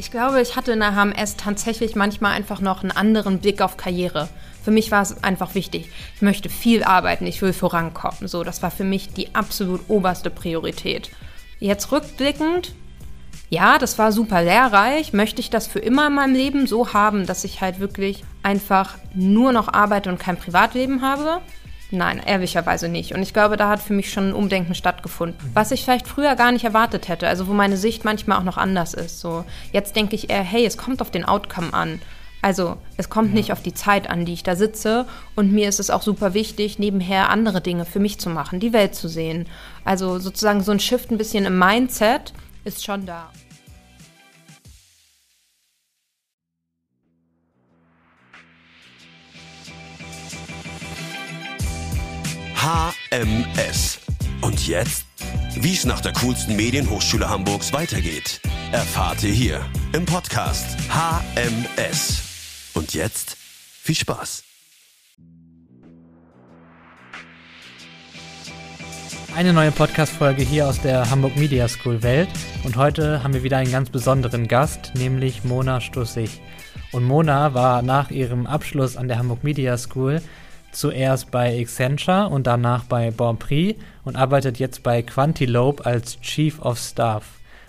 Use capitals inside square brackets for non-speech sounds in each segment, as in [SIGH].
Ich glaube, ich hatte in der HMS tatsächlich manchmal einfach noch einen anderen Blick auf Karriere. Für mich war es einfach wichtig. Ich möchte viel arbeiten, ich will vorankommen. So, das war für mich die absolut oberste Priorität. Jetzt rückblickend, ja, das war super lehrreich. Möchte ich das für immer in meinem Leben so haben, dass ich halt wirklich einfach nur noch arbeite und kein Privatleben habe? Nein, ehrlicherweise nicht. Und ich glaube, da hat für mich schon ein Umdenken stattgefunden. Was ich vielleicht früher gar nicht erwartet hätte, also wo meine Sicht manchmal auch noch anders ist. So, jetzt denke ich eher, hey, es kommt auf den Outcome an. Also es kommt ja. nicht auf die Zeit an, die ich da sitze. Und mir ist es auch super wichtig, nebenher andere Dinge für mich zu machen, die Welt zu sehen. Also sozusagen so ein Shift ein bisschen im Mindset ist schon da. HMS. Und jetzt? Wie es nach der coolsten Medienhochschule Hamburgs weitergeht, erfahrt ihr hier im Podcast HMS. Und jetzt viel Spaß. Eine neue Podcast-Folge hier aus der Hamburg Media School Welt. Und heute haben wir wieder einen ganz besonderen Gast, nämlich Mona Stussig. Und Mona war nach ihrem Abschluss an der Hamburg Media School zuerst bei Accenture und danach bei Bonprix und arbeitet jetzt bei Quantilope als Chief of Staff.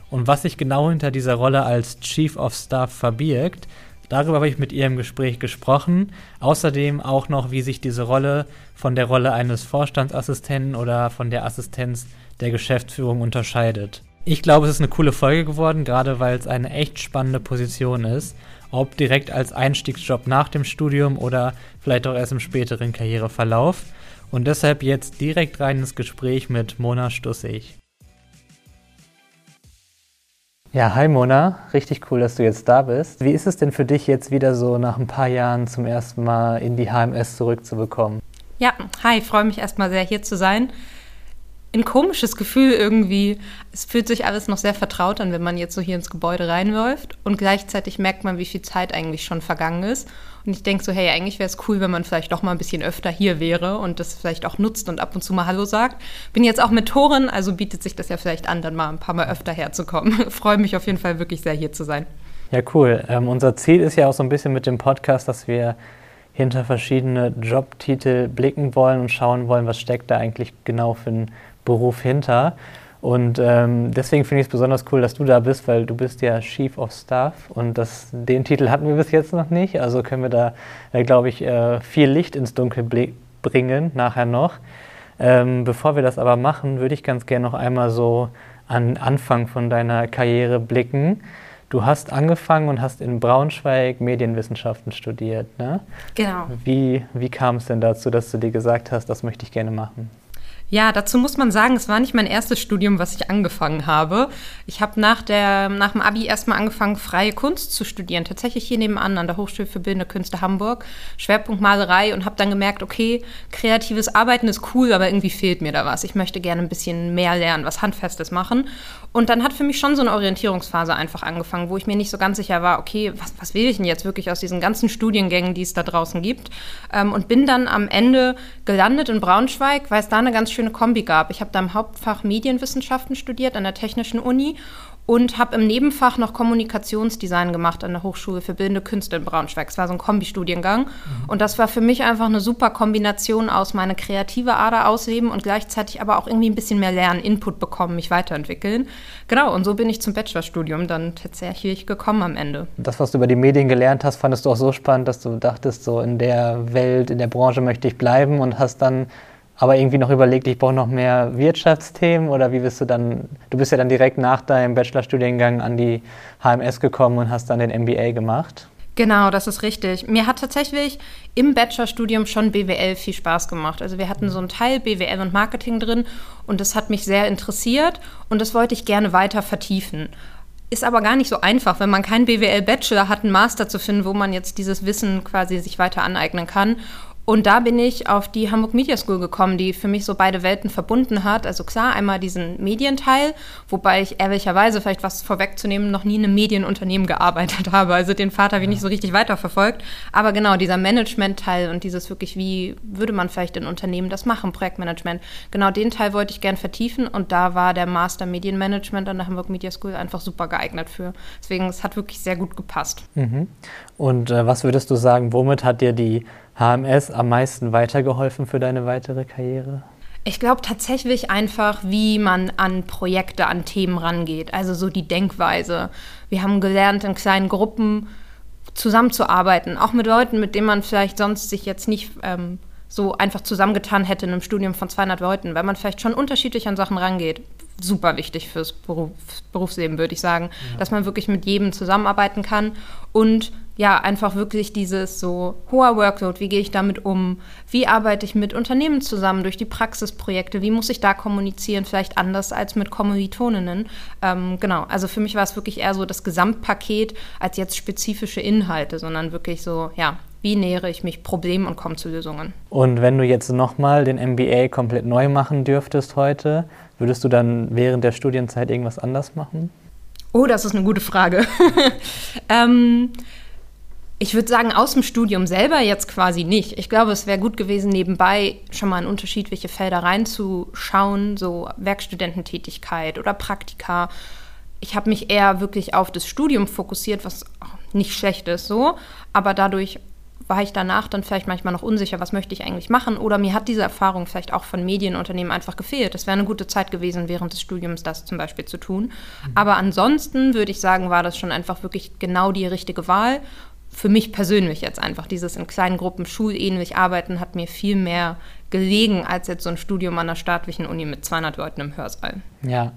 Und was sich genau hinter dieser Rolle als Chief of Staff verbirgt, darüber habe ich mit ihr im Gespräch gesprochen. Außerdem auch noch, wie sich diese Rolle von der Rolle eines Vorstandsassistenten oder von der Assistenz der Geschäftsführung unterscheidet. Ich glaube, es ist eine coole Folge geworden, gerade weil es eine echt spannende Position ist ob direkt als Einstiegsjob nach dem Studium oder vielleicht auch erst im späteren Karriereverlauf. Und deshalb jetzt direkt rein ins Gespräch mit Mona Stussig. Ja, hi Mona, richtig cool, dass du jetzt da bist. Wie ist es denn für dich jetzt wieder so nach ein paar Jahren zum ersten Mal in die HMS zurückzubekommen? Ja, hi, freue mich erstmal sehr hier zu sein ein komisches Gefühl irgendwie. Es fühlt sich alles noch sehr vertraut an, wenn man jetzt so hier ins Gebäude reinläuft. Und gleichzeitig merkt man, wie viel Zeit eigentlich schon vergangen ist. Und ich denke so, hey, eigentlich wäre es cool, wenn man vielleicht doch mal ein bisschen öfter hier wäre und das vielleicht auch nutzt und ab und zu mal Hallo sagt. Bin jetzt auch mit Toren, also bietet sich das ja vielleicht an, dann mal ein paar Mal öfter herzukommen. [LAUGHS] Freue mich auf jeden Fall wirklich sehr, hier zu sein. Ja, cool. Ähm, unser Ziel ist ja auch so ein bisschen mit dem Podcast, dass wir hinter verschiedene Jobtitel blicken wollen und schauen wollen, was steckt da eigentlich genau für ein Beruf hinter. Und ähm, deswegen finde ich es besonders cool, dass du da bist, weil du bist ja Chief of Staff und das, den Titel hatten wir bis jetzt noch nicht. Also können wir da, äh, glaube ich, äh, viel Licht ins Dunkel bringen, nachher noch. Ähm, bevor wir das aber machen, würde ich ganz gerne noch einmal so an Anfang von deiner Karriere blicken. Du hast angefangen und hast in Braunschweig Medienwissenschaften studiert, ne? Genau. Wie, wie kam es denn dazu, dass du dir gesagt hast, das möchte ich gerne machen? Ja, dazu muss man sagen, es war nicht mein erstes Studium, was ich angefangen habe. Ich habe nach, nach dem Abi erstmal angefangen, freie Kunst zu studieren. Tatsächlich hier nebenan an der Hochschule für Bildende Künste Hamburg. Schwerpunkt Malerei und habe dann gemerkt, okay, kreatives Arbeiten ist cool, aber irgendwie fehlt mir da was. Ich möchte gerne ein bisschen mehr lernen, was Handfestes machen. Und dann hat für mich schon so eine Orientierungsphase einfach angefangen, wo ich mir nicht so ganz sicher war, okay, was, was will ich denn jetzt wirklich aus diesen ganzen Studiengängen, die es da draußen gibt? Ähm, und bin dann am Ende gelandet in Braunschweig, weil es da eine ganz schöne Kombi gab. Ich habe da im Hauptfach Medienwissenschaften studiert an der Technischen Uni und habe im Nebenfach noch Kommunikationsdesign gemacht an der Hochschule für Bildende Künste in Braunschweig. Es war so ein Kombistudiengang mhm. und das war für mich einfach eine super Kombination aus meine kreative Ader ausleben und gleichzeitig aber auch irgendwie ein bisschen mehr lernen, Input bekommen, mich weiterentwickeln. Genau, und so bin ich zum Bachelorstudium dann tatsächlich gekommen am Ende. Das, was du über die Medien gelernt hast, fandest du auch so spannend, dass du dachtest, so in der Welt, in der Branche möchte ich bleiben und hast dann aber irgendwie noch überlegt, ich brauche noch mehr Wirtschaftsthemen oder wie bist du dann, du bist ja dann direkt nach deinem Bachelorstudiengang an die HMS gekommen und hast dann den MBA gemacht. Genau, das ist richtig. Mir hat tatsächlich im Bachelorstudium schon BWL viel Spaß gemacht. Also wir hatten so einen Teil BWL und Marketing drin und das hat mich sehr interessiert und das wollte ich gerne weiter vertiefen. Ist aber gar nicht so einfach, wenn man keinen BWL-Bachelor hat, einen Master zu finden, wo man jetzt dieses Wissen quasi sich weiter aneignen kann. Und da bin ich auf die Hamburg Media School gekommen, die für mich so beide Welten verbunden hat. Also klar, einmal diesen Medienteil, wobei ich ehrlicherweise, vielleicht was vorwegzunehmen, noch nie in einem Medienunternehmen gearbeitet [LAUGHS] habe. Also den Vater habe ich nicht so richtig weiterverfolgt. Aber genau, dieser Management-Teil und dieses wirklich, wie würde man vielleicht in Unternehmen das machen, Projektmanagement. Genau den Teil wollte ich gern vertiefen und da war der Master Medienmanagement an der Hamburg Media School einfach super geeignet für. Deswegen, es hat wirklich sehr gut gepasst. Mhm. Und äh, was würdest du sagen, womit hat dir die HMS am meisten weitergeholfen für deine weitere Karriere? Ich glaube tatsächlich einfach, wie man an Projekte, an Themen rangeht. Also so die Denkweise. Wir haben gelernt, in kleinen Gruppen zusammenzuarbeiten, auch mit Leuten, mit denen man vielleicht sonst sich jetzt nicht ähm, so einfach zusammengetan hätte in einem Studium von 200 Leuten, weil man vielleicht schon unterschiedlich an Sachen rangeht super wichtig fürs Beruf, Berufsleben, würde ich sagen, ja. dass man wirklich mit jedem zusammenarbeiten kann und ja, einfach wirklich dieses so hoher Workload, wie gehe ich damit um, wie arbeite ich mit Unternehmen zusammen durch die Praxisprojekte, wie muss ich da kommunizieren, vielleicht anders als mit Kommilitoninnen. Ähm, genau, also für mich war es wirklich eher so das Gesamtpaket als jetzt spezifische Inhalte, sondern wirklich so, ja, wie nähere ich mich Problemen und komme zu Lösungen. Und wenn du jetzt nochmal den MBA komplett neu machen dürftest heute, Würdest du dann während der Studienzeit irgendwas anders machen? Oh, das ist eine gute Frage. [LAUGHS] ähm, ich würde sagen, aus dem Studium selber jetzt quasi nicht. Ich glaube, es wäre gut gewesen, nebenbei schon mal in unterschiedliche Felder reinzuschauen, so Werkstudententätigkeit oder Praktika. Ich habe mich eher wirklich auf das Studium fokussiert, was nicht schlecht ist so, aber dadurch war ich danach dann vielleicht manchmal noch unsicher, was möchte ich eigentlich machen oder mir hat diese Erfahrung vielleicht auch von Medienunternehmen einfach gefehlt. Es wäre eine gute Zeit gewesen, während des Studiums das zum Beispiel zu tun. Mhm. Aber ansonsten würde ich sagen, war das schon einfach wirklich genau die richtige Wahl. Für mich persönlich jetzt einfach dieses in kleinen Gruppen schulähnlich arbeiten hat mir viel mehr gelegen als jetzt so ein Studium an einer staatlichen Uni mit 200 Leuten im Hörsaal. Ja,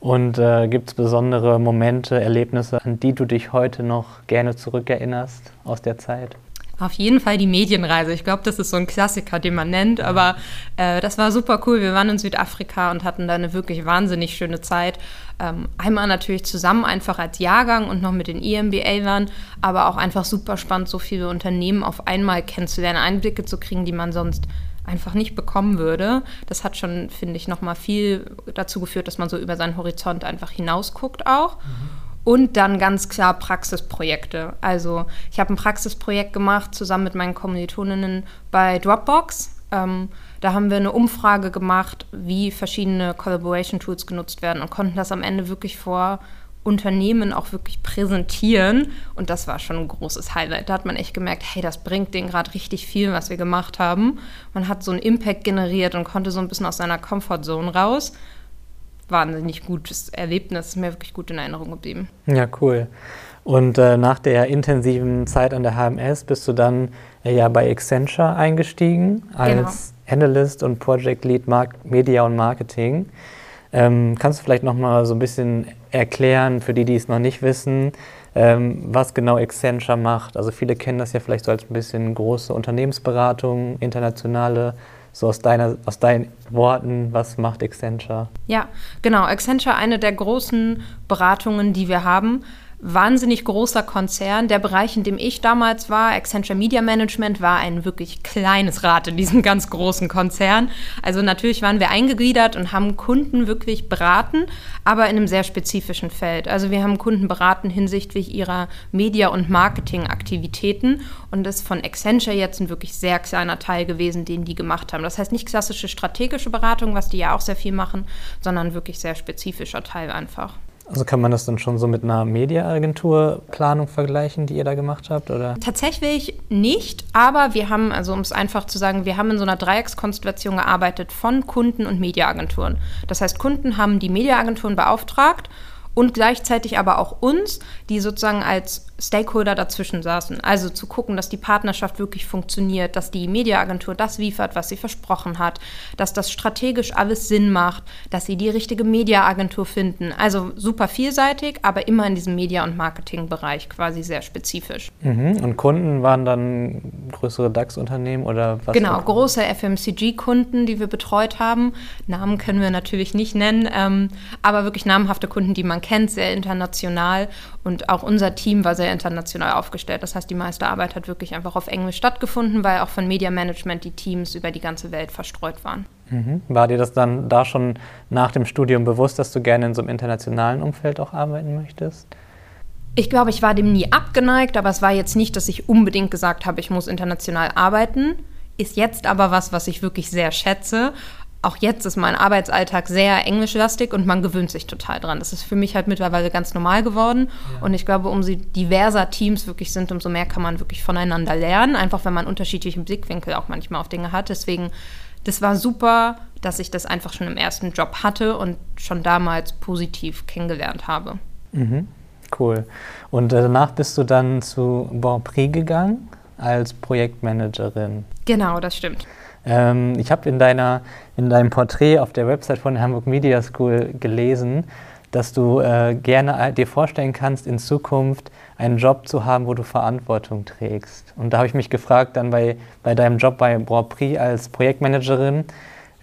und äh, gibt es besondere Momente, Erlebnisse, an die du dich heute noch gerne zurückerinnerst aus der Zeit? Auf jeden Fall die Medienreise. Ich glaube, das ist so ein Klassiker, den man nennt. Aber äh, das war super cool. Wir waren in Südafrika und hatten da eine wirklich wahnsinnig schöne Zeit. Ähm, einmal natürlich zusammen einfach als Jahrgang und noch mit den EMBA-Lern, aber auch einfach super spannend, so viele Unternehmen auf einmal kennenzulernen, Einblicke zu kriegen, die man sonst einfach nicht bekommen würde. Das hat schon, finde ich, nochmal viel dazu geführt, dass man so über seinen Horizont einfach hinausguckt auch. Mhm. Und dann ganz klar Praxisprojekte. Also ich habe ein Praxisprojekt gemacht zusammen mit meinen Kommilitoninnen bei Dropbox. Ähm, da haben wir eine Umfrage gemacht, wie verschiedene Collaboration Tools genutzt werden und konnten das am Ende wirklich vor Unternehmen auch wirklich präsentieren. Und das war schon ein großes Highlight. Da hat man echt gemerkt, hey, das bringt denen gerade richtig viel, was wir gemacht haben. Man hat so einen Impact generiert und konnte so ein bisschen aus seiner Comfortzone raus wahnsinnig gutes Erlebnis, mir wirklich gut in Erinnerung geblieben. Ja, cool. Und äh, nach der intensiven Zeit an der HMS bist du dann äh, ja bei Accenture eingestiegen als genau. Analyst und Project Lead Mark Media und Marketing. Ähm, kannst du vielleicht noch mal so ein bisschen erklären, für die, die es noch nicht wissen, ähm, was genau Accenture macht? Also viele kennen das ja vielleicht so als ein bisschen große Unternehmensberatung, internationale so aus, deiner, aus deinen Worten, was macht Accenture? Ja, genau. Accenture, eine der großen Beratungen, die wir haben wahnsinnig großer Konzern. Der Bereich, in dem ich damals war, Accenture Media Management, war ein wirklich kleines Rad in diesem [LAUGHS] ganz großen Konzern. Also natürlich waren wir eingegliedert und haben Kunden wirklich beraten, aber in einem sehr spezifischen Feld. Also wir haben Kunden beraten hinsichtlich ihrer Media- und Marketingaktivitäten und das ist von Accenture jetzt ein wirklich sehr kleiner Teil gewesen, den die gemacht haben. Das heißt nicht klassische strategische Beratung, was die ja auch sehr viel machen, sondern wirklich sehr spezifischer Teil einfach. Also kann man das dann schon so mit einer Mediaagenturplanung vergleichen, die ihr da gemacht habt, oder? Tatsächlich nicht, aber wir haben, also um es einfach zu sagen, wir haben in so einer Dreieckskonstellation gearbeitet von Kunden und Mediaagenturen. Das heißt, Kunden haben die Mediaagenturen beauftragt und gleichzeitig aber auch uns, die sozusagen als Stakeholder dazwischen saßen. Also zu gucken, dass die Partnerschaft wirklich funktioniert, dass die Mediaagentur das liefert, was sie versprochen hat, dass das strategisch alles Sinn macht, dass sie die richtige Mediaagentur finden. Also super vielseitig, aber immer in diesem Media- und Marketingbereich quasi sehr spezifisch. Mhm. Und Kunden waren dann größere DAX-Unternehmen oder was? Genau, auch? große FMCG-Kunden, die wir betreut haben. Namen können wir natürlich nicht nennen, ähm, aber wirklich namhafte Kunden, die man kennt, sehr international und auch unser Team war sehr international aufgestellt. Das heißt, die meiste Arbeit hat wirklich einfach auf Englisch stattgefunden, weil auch von Media Management die Teams über die ganze Welt verstreut waren. Mhm. War dir das dann da schon nach dem Studium bewusst, dass du gerne in so einem internationalen Umfeld auch arbeiten möchtest? Ich glaube, ich war dem nie abgeneigt, aber es war jetzt nicht, dass ich unbedingt gesagt habe, ich muss international arbeiten. Ist jetzt aber was, was ich wirklich sehr schätze. Auch jetzt ist mein Arbeitsalltag sehr englischlastig und man gewöhnt sich total dran. Das ist für mich halt mittlerweile ganz normal geworden. Ja. Und ich glaube, umso diverser Teams wirklich sind, umso mehr kann man wirklich voneinander lernen. Einfach, wenn man unterschiedliche Blickwinkel auch manchmal auf Dinge hat. Deswegen, das war super, dass ich das einfach schon im ersten Job hatte und schon damals positiv kennengelernt habe. Mhm. Cool. Und danach bist du dann zu Bonprix gegangen als Projektmanagerin. Genau, das stimmt. Ähm, ich habe in, in deinem Porträt auf der Website von Hamburg Media School gelesen, dass du äh, gerne dir vorstellen kannst, in Zukunft einen Job zu haben, wo du Verantwortung trägst. Und da habe ich mich gefragt, dann bei, bei deinem Job bei Bonprix als Projektmanagerin,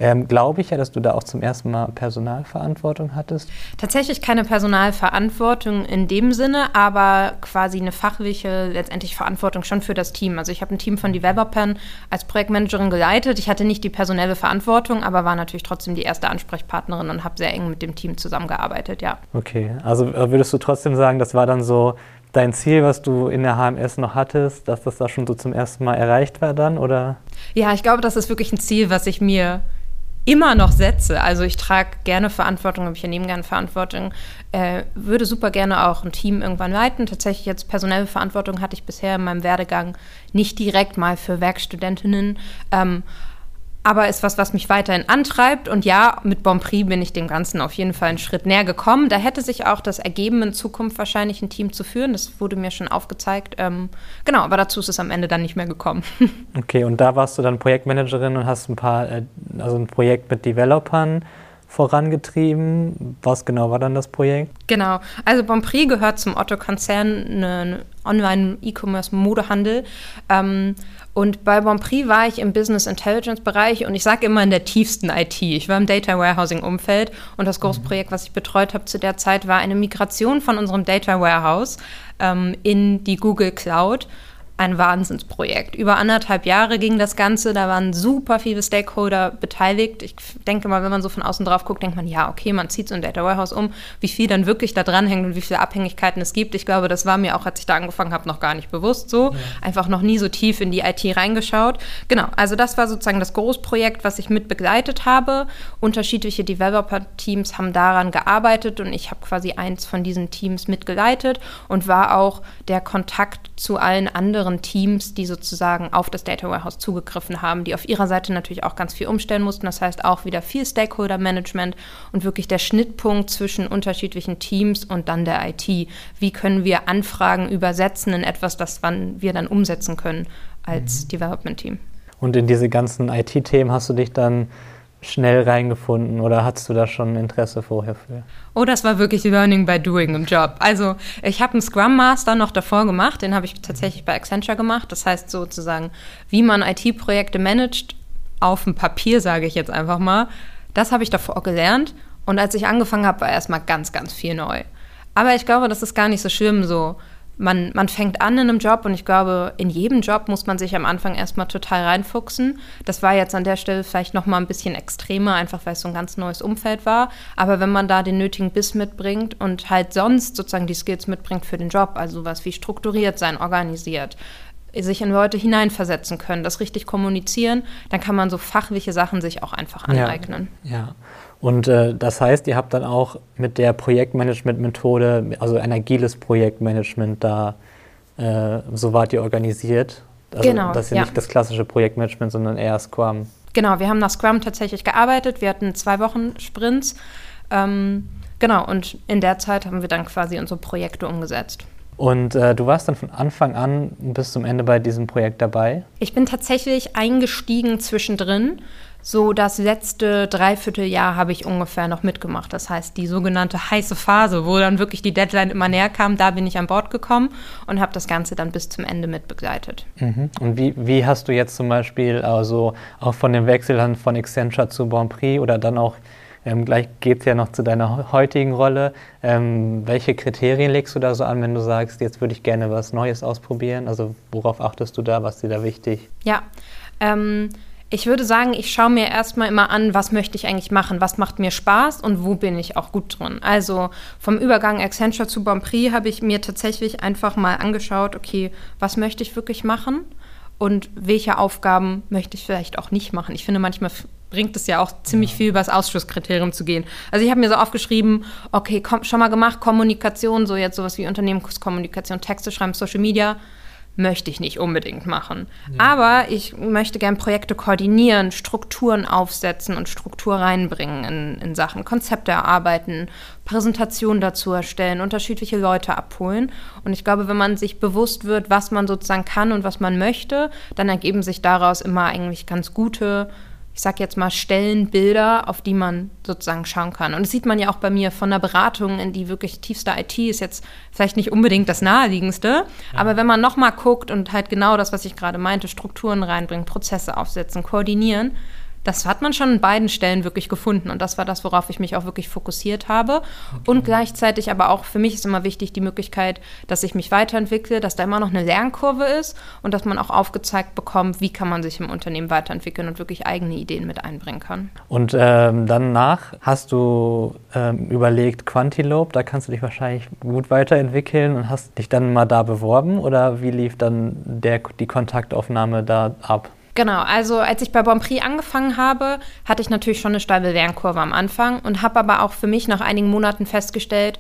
ähm, glaube ich ja, dass du da auch zum ersten Mal Personalverantwortung hattest. Tatsächlich keine Personalverantwortung in dem Sinne, aber quasi eine fachliche, letztendlich Verantwortung schon für das Team. Also ich habe ein Team von Developern als Projektmanagerin geleitet. Ich hatte nicht die personelle Verantwortung, aber war natürlich trotzdem die erste Ansprechpartnerin und habe sehr eng mit dem Team zusammengearbeitet, ja. Okay, also äh, würdest du trotzdem sagen, das war dann so dein Ziel, was du in der HMS noch hattest, dass das da schon so zum ersten Mal erreicht war dann, oder? Ja, ich glaube, das ist wirklich ein Ziel, was ich mir immer noch setze. Also ich trage gerne Verantwortung, ich nehme gerne Verantwortung, äh, würde super gerne auch ein Team irgendwann leiten. Tatsächlich jetzt personelle Verantwortung hatte ich bisher in meinem Werdegang nicht direkt mal für Werkstudentinnen. Ähm, aber ist was, was mich weiterhin antreibt. Und ja, mit Bonprix bin ich dem Ganzen auf jeden Fall einen Schritt näher gekommen. Da hätte sich auch das ergeben, in Zukunft wahrscheinlich ein Team zu führen. Das wurde mir schon aufgezeigt. Ähm, genau, aber dazu ist es am Ende dann nicht mehr gekommen. [LAUGHS] Okay, und da warst du dann Projektmanagerin und hast ein paar, äh, also ein Projekt mit Developern vorangetrieben. Was genau war dann das Projekt? Genau, also Bonprix gehört zum Otto-Konzern, ein Online-E-Commerce-Modehandel. Ähm, und bei Bonprix war ich im Business Intelligence Bereich und ich sage immer in der tiefsten IT. Ich war im Data Warehousing Umfeld und das große mhm. Projekt, was ich betreut habe zu der Zeit, war eine Migration von unserem Data Warehouse ähm, in die Google Cloud ein Wahnsinnsprojekt. Über anderthalb Jahre ging das Ganze, da waren super viele Stakeholder beteiligt. Ich denke mal, wenn man so von außen drauf guckt, denkt man, ja, okay, man zieht so ein Data Warehouse um, wie viel dann wirklich da dran hängt und wie viele Abhängigkeiten es gibt. Ich glaube, das war mir auch, als ich da angefangen habe, noch gar nicht bewusst so. Ja. Einfach noch nie so tief in die IT reingeschaut. Genau, also das war sozusagen das Großprojekt, was ich mit begleitet habe. Unterschiedliche Developer-Teams haben daran gearbeitet und ich habe quasi eins von diesen Teams mitgeleitet und war auch der Kontakt zu allen anderen anderen Teams, die sozusagen auf das Data Warehouse zugegriffen haben, die auf ihrer Seite natürlich auch ganz viel umstellen mussten. Das heißt auch wieder viel Stakeholder Management und wirklich der Schnittpunkt zwischen unterschiedlichen Teams und dann der IT. Wie können wir Anfragen übersetzen in etwas, das wir dann umsetzen können als mhm. Development Team? Und in diese ganzen IT-Themen hast du dich dann schnell reingefunden oder hattest du da schon Interesse vorher für? Oh, das war wirklich Learning by Doing im Job. Also ich habe einen Scrum Master noch davor gemacht, den habe ich tatsächlich bei Accenture gemacht. Das heißt sozusagen, wie man IT-Projekte managt, auf dem Papier sage ich jetzt einfach mal. Das habe ich davor gelernt und als ich angefangen habe, war erstmal ganz, ganz viel neu. Aber ich glaube, das ist gar nicht so schlimm so man, man fängt an in einem Job und ich glaube, in jedem Job muss man sich am Anfang erstmal total reinfuchsen. Das war jetzt an der Stelle vielleicht nochmal ein bisschen extremer, einfach weil es so ein ganz neues Umfeld war. Aber wenn man da den nötigen Biss mitbringt und halt sonst sozusagen die Skills mitbringt für den Job, also sowas wie strukturiert sein, organisiert, sich in Leute hineinversetzen können, das richtig kommunizieren, dann kann man so fachliche Sachen sich auch einfach aneignen. Ja. ja. Und äh, das heißt, ihr habt dann auch mit der Projektmanagement-Methode, also ein agiles Projektmanagement da, äh, so wart ihr organisiert. Also genau. Das ist ja, ja nicht das klassische Projektmanagement, sondern eher Scrum. Genau, wir haben nach Scrum tatsächlich gearbeitet. Wir hatten zwei Wochen Sprints. Ähm, genau, und in der Zeit haben wir dann quasi unsere Projekte umgesetzt. Und äh, du warst dann von Anfang an bis zum Ende bei diesem Projekt dabei? Ich bin tatsächlich eingestiegen zwischendrin. So das letzte Dreivierteljahr habe ich ungefähr noch mitgemacht. Das heißt, die sogenannte heiße Phase, wo dann wirklich die Deadline immer näher kam, da bin ich an Bord gekommen und habe das Ganze dann bis zum Ende mitbegleitet. Mhm. Und wie, wie hast du jetzt zum Beispiel also auch von dem Wechsel dann von Accenture zu Bonprix oder dann auch Ähm, gleich geht es ja noch zu deiner heutigen Rolle. Ähm, welche Kriterien legst du da so an, wenn du sagst, jetzt würde ich gerne was Neues ausprobieren? Also worauf achtest du da? Was ist dir da wichtig? Ja, ähm, ich würde sagen, ich schaue mir erstmal immer an, was möchte ich eigentlich machen, was macht mir Spaß und wo bin ich auch gut drin. Also vom Übergang Accenture zu Bonprix habe ich mir tatsächlich einfach mal angeschaut, okay, was möchte ich wirklich machen und welche Aufgaben möchte ich vielleicht auch nicht machen. Ich finde, manchmal bringt es ja auch ziemlich viel über das Ausschlusskriterium zu gehen. Also ich habe mir so aufgeschrieben, okay, komm, schon mal gemacht, Kommunikation, so jetzt sowas wie Unternehmenskommunikation, Texte schreiben, Social Media möchte ich nicht unbedingt machen. Ja. Aber ich möchte gern Projekte koordinieren, Strukturen aufsetzen und Struktur reinbringen in, in Sachen Konzepte erarbeiten, Präsentationen dazu erstellen, unterschiedliche Leute abholen. Und ich glaube, wenn man sich bewusst wird, was man sozusagen kann und was man möchte, dann ergeben sich daraus immer eigentlich ganz gute ich sag jetzt mal, Stellenbilder, auf die man sozusagen schauen kann. Und das sieht man ja auch bei mir von der Beratung in die wirklich tiefste IT ist jetzt vielleicht nicht unbedingt das naheliegendste, ja. aber wenn man nochmal guckt und halt genau das, was ich gerade meinte, Strukturen reinbringen, Prozesse aufsetzen, koordinieren, das hat man schon in beiden Stellen wirklich gefunden. Und das war das, worauf ich mich auch wirklich fokussiert habe. Okay. Und gleichzeitig aber auch, für mich ist immer wichtig die Möglichkeit, dass ich mich weiterentwickle, dass da immer noch eine Lernkurve ist und dass man auch aufgezeigt bekommt, wie kann man sich im Unternehmen weiterentwickeln und wirklich eigene Ideen mit einbringen kann. Und ähm, danach hast du ähm, überlegt, Quantilope, da kannst du dich wahrscheinlich gut weiterentwickeln und hast dich dann mal da beworben oder wie lief dann der, die Kontaktaufnahme da ab? Genau, also als ich bei Bonprix angefangen habe, hatte ich natürlich schon eine steile Lernkurve am Anfang und habe aber auch für mich nach einigen Monaten festgestellt,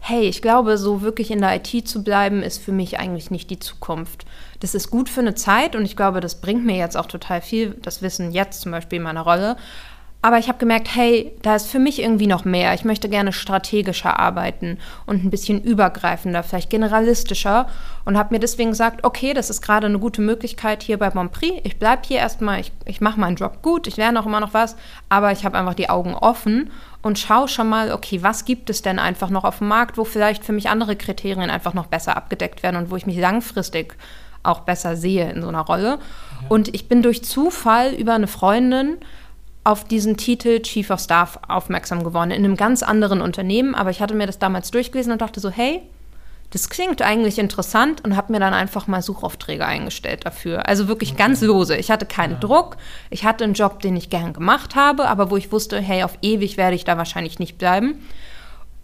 hey, ich glaube, so wirklich in der IT zu bleiben, ist für mich eigentlich nicht die Zukunft. Das ist gut für eine Zeit und ich glaube, das bringt mir jetzt auch total viel, das Wissen jetzt zum Beispiel in meiner Rolle. Aber ich habe gemerkt, hey, da ist für mich irgendwie noch mehr. Ich möchte gerne strategischer arbeiten und ein bisschen übergreifender, vielleicht generalistischer. Und habe mir deswegen gesagt, okay, das ist gerade eine gute Möglichkeit hier bei Bonprix. Ich bleibe hier erstmal, ich, ich mache meinen Job gut, ich lerne auch immer noch was, aber ich habe einfach die Augen offen und schaue schon mal, okay, was gibt es denn einfach noch auf dem Markt, wo vielleicht für mich andere Kriterien einfach noch besser abgedeckt werden und wo ich mich langfristig auch besser sehe in so einer Rolle. Ja. Und ich bin durch Zufall über eine Freundin auf diesen Titel Chief of Staff aufmerksam geworden, in einem ganz anderen Unternehmen. Aber ich hatte mir das damals durchgelesen und dachte so, hey, das klingt eigentlich interessant und habe mir dann einfach mal Suchaufträge eingestellt dafür. Also wirklich okay. ganz lose. Ich hatte keinen ja. Druck. Ich hatte einen Job, den ich gern gemacht habe, aber wo ich wusste, hey, auf ewig werde ich da wahrscheinlich nicht bleiben.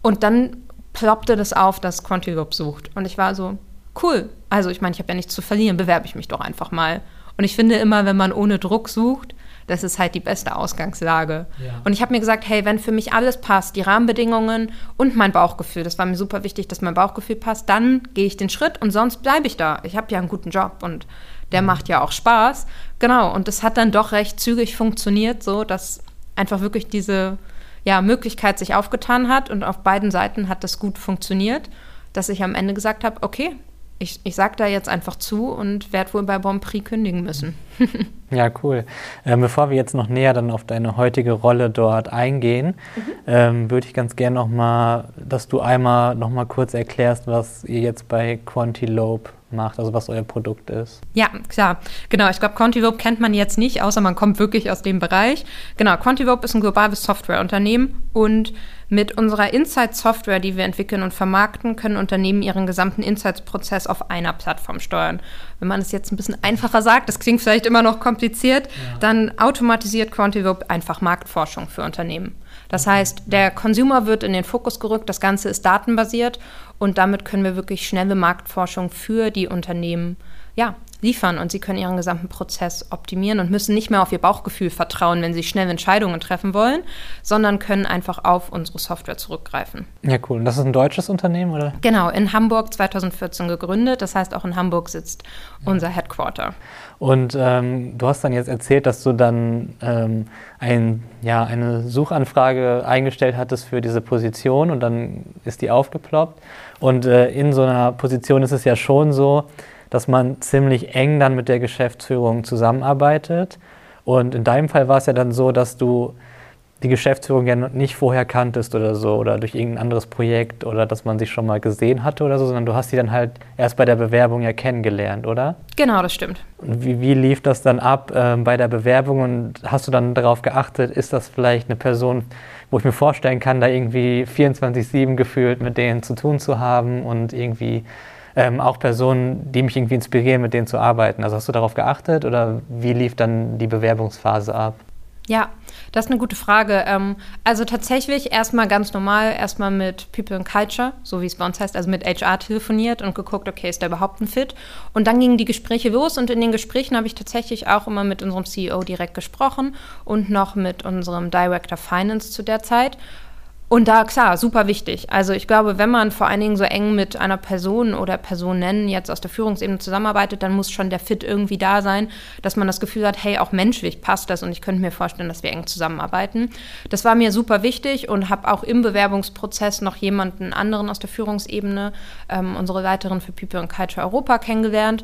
Und dann ploppte das auf, dass Quantilope sucht. Und ich war so, cool. Also ich meine, ich habe ja nichts zu verlieren, bewerbe ich mich doch einfach mal. Und ich finde immer, wenn man ohne Druck sucht, das ist halt die beste Ausgangslage. Ja. Und ich habe mir gesagt, hey, wenn für mich alles passt, die Rahmenbedingungen und mein Bauchgefühl, das war mir super wichtig, dass mein Bauchgefühl passt, dann gehe ich den Schritt und sonst bleibe ich da. Ich habe ja einen guten Job und der mhm. macht ja auch Spaß. Genau, und das hat dann doch recht zügig funktioniert, so dass einfach wirklich diese ja, Möglichkeit sich aufgetan hat und auf beiden Seiten hat das gut funktioniert, dass ich am Ende gesagt habe, okay, ich, ich sage da jetzt einfach zu und werde wohl bei Bonprix kündigen müssen. [LAUGHS] ja, cool. Ähm, bevor wir jetzt noch näher dann auf deine heutige Rolle dort eingehen, mhm. ähm, würde ich ganz gerne nochmal, dass du einmal nochmal kurz erklärst, was ihr jetzt bei Quantilope macht, also was euer Produkt ist. Ja, klar. Genau, ich glaube, Quantilope kennt man jetzt nicht, außer man kommt wirklich aus dem Bereich. Genau, Quantilope ist ein globales Softwareunternehmen und mit unserer Insights-Software, die wir entwickeln und vermarkten, können Unternehmen ihren gesamten Insights-Prozess auf einer Plattform steuern. Wenn man es jetzt ein bisschen einfacher sagt, das klingt vielleicht immer noch kompliziert, ja. dann automatisiert Quantilope einfach Marktforschung für Unternehmen. Das heißt, der Consumer wird in den Fokus gerückt, das Ganze ist datenbasiert und damit können wir wirklich schnelle Marktforschung für die Unternehmen ja, liefern und sie können ihren gesamten Prozess optimieren und müssen nicht mehr auf ihr Bauchgefühl vertrauen, wenn sie schnell Entscheidungen treffen wollen, sondern können einfach auf unsere Software zurückgreifen. Ja, cool. Und das ist ein deutsches Unternehmen, oder? Genau, in Hamburg 2014 gegründet. Das heißt, auch in Hamburg sitzt ja. unser Headquarter. Und ähm, du hast dann jetzt erzählt, dass du dann ähm, ein, ja, eine Suchanfrage eingestellt hattest für diese Position und dann ist die aufgeploppt. Und äh, in so einer Position ist es ja schon so, dass man ziemlich eng dann mit der Geschäftsführung zusammenarbeitet. Und in deinem Fall war es ja dann so, dass du die Geschäftsführung ja nicht vorher kanntest oder so oder durch irgendein anderes Projekt oder dass man sich schon mal gesehen hatte oder so, sondern du hast sie dann halt erst bei der Bewerbung ja kennengelernt, oder? Genau, das stimmt. Und wie, wie lief das dann ab äh, bei der Bewerbung und hast du dann darauf geachtet, ist das vielleicht eine Person, wo ich mir vorstellen kann, da irgendwie 24-7 gefühlt mit denen zu tun zu haben und irgendwie ähm, auch Personen, die mich irgendwie inspirieren, mit denen zu arbeiten. Also hast du darauf geachtet oder wie lief dann die Bewerbungsphase ab? Ja, das ist eine gute Frage. Ähm, also tatsächlich erstmal ganz normal, erstmal mit People and Culture, so wie es bei uns heißt, also mit HR telefoniert und geguckt, okay, ist da überhaupt ein Fit? Und dann gingen die Gespräche los und in den Gesprächen habe ich tatsächlich auch immer mit unserem CEO direkt gesprochen und noch mit unserem Director Finance zu der Zeit. Und da, klar, super wichtig. Also ich glaube, wenn man vor allen Dingen so eng mit einer Person oder Personen jetzt aus der Führungsebene zusammenarbeitet, dann muss schon der Fit irgendwie da sein, dass man das Gefühl hat, hey, auch menschlich passt das und ich könnte mir vorstellen, dass wir eng zusammenarbeiten. Das war mir super wichtig und habe auch im Bewerbungsprozess noch jemanden anderen aus der Führungsebene, ähm, unsere Leiterin für People and Culture Europa kennengelernt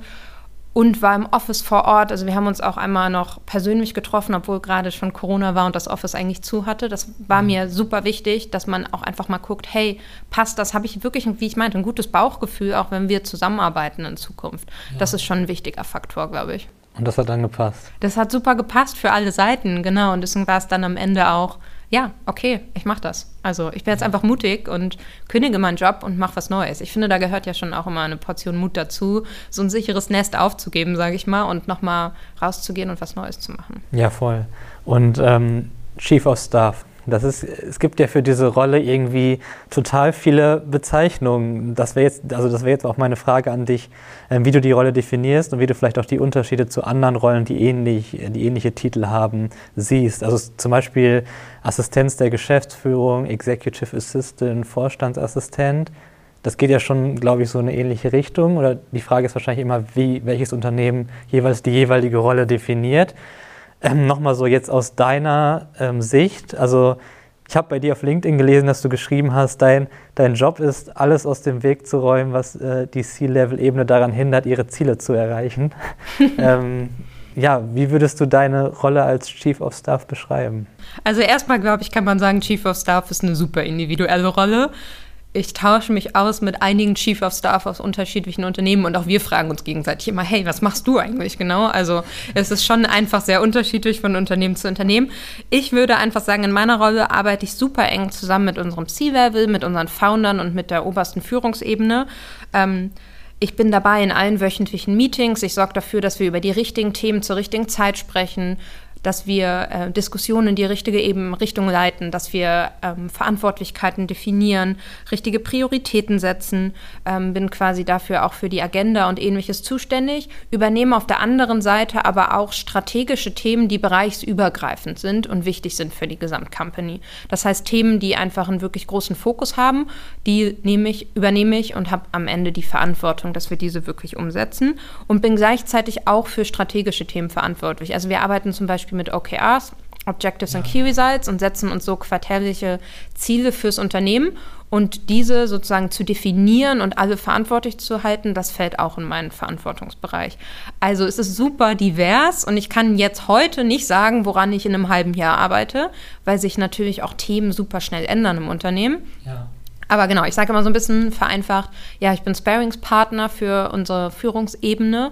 und war im Office vor Ort. Also wir haben uns auch einmal noch persönlich getroffen, obwohl gerade schon Corona war und das Office eigentlich zu hatte. Das war mhm. mir super wichtig, dass man auch einfach mal guckt, hey, passt das? Habe ich wirklich, wie ich meinte, ein gutes Bauchgefühl, auch wenn wir zusammenarbeiten in Zukunft. Ja. Das ist schon ein wichtiger Faktor, glaube ich. Und das hat dann gepasst. Das hat super gepasst für alle Seiten, genau. Und deswegen war es dann am Ende auch ja, okay, ich mache das. Also ich bin jetzt einfach mutig und kündige meinen Job und mache was Neues. Ich finde, da gehört ja schon auch immer eine Portion Mut dazu, so ein sicheres Nest aufzugeben, sage ich mal, und nochmal rauszugehen und was Neues zu machen. Ja, voll. Und ähm, Chief of Staff, das ist, es gibt ja für diese Rolle irgendwie total viele Bezeichnungen. Das wäre jetzt, also das wäre jetzt auch meine Frage an dich, äh, wie du die Rolle definierst und wie du vielleicht auch die Unterschiede zu anderen Rollen, die ähnlich, die ähnliche Titel haben, siehst. Also zum Beispiel Assistenz der Geschäftsführung, Executive Assistant, Vorstandsassistent. Das geht ja schon, glaube ich, so in eine ähnliche Richtung. Oder die Frage ist wahrscheinlich immer, wie welches Unternehmen jeweils die jeweilige Rolle definiert. Ähm, Nochmal so jetzt aus deiner ähm, Sicht, also ich habe bei dir auf LinkedIn gelesen, dass du geschrieben hast, dein, dein Job ist, alles aus dem Weg zu räumen, was äh, die C-Level-Ebene daran hindert, ihre Ziele zu erreichen. [LAUGHS] ähm, ja, wie würdest du deine Rolle als Chief of Staff beschreiben? Also erstmal, glaube ich, kann man sagen, Chief of Staff ist eine super individuelle Rolle ich tausche mich aus mit einigen Chief of Staff aus unterschiedlichen Unternehmen und auch wir fragen uns gegenseitig immer, hey, was machst du eigentlich genau? Also es ist schon einfach sehr unterschiedlich von Unternehmen zu Unternehmen. Ich würde einfach sagen, in meiner Rolle arbeite ich super eng zusammen mit unserem C-Level, mit unseren Foundern und mit der obersten Führungsebene. Ähm, ich bin dabei in allen wöchentlichen Meetings. Ich sorge dafür, dass wir über die richtigen Themen zur richtigen Zeit sprechen dass wir äh, Diskussionen in die richtige eben Richtung leiten, dass wir ähm, Verantwortlichkeiten definieren, richtige Prioritäten setzen, ähm, bin quasi dafür auch für die Agenda und ähnliches zuständig, übernehme auf der anderen Seite aber auch strategische Themen, die bereichsübergreifend sind und wichtig sind für die Gesamtcompany. Das heißt Themen, die einfach einen wirklich großen Fokus haben, die nehme ich, übernehme ich und habe am Ende die Verantwortung, dass wir diese wirklich umsetzen und bin gleichzeitig auch für strategische Themen verantwortlich. Also wir arbeiten zum Beispiel Beispiel mit OKRs, Objectives and Key Results und setzen uns so quartärliche Ziele fürs Unternehmen. Und diese sozusagen zu definieren und alle verantwortlich zu halten, das fällt auch in meinen Verantwortungsbereich. Also es ist super divers und ich kann jetzt heute nicht sagen, woran ich in einem halben Jahr arbeite, weil sich natürlich auch Themen super schnell ändern im Unternehmen. Ja. Aber genau, ich sage immer so ein bisschen vereinfacht, ja, ich bin Sparingspartner für unsere Führungsebene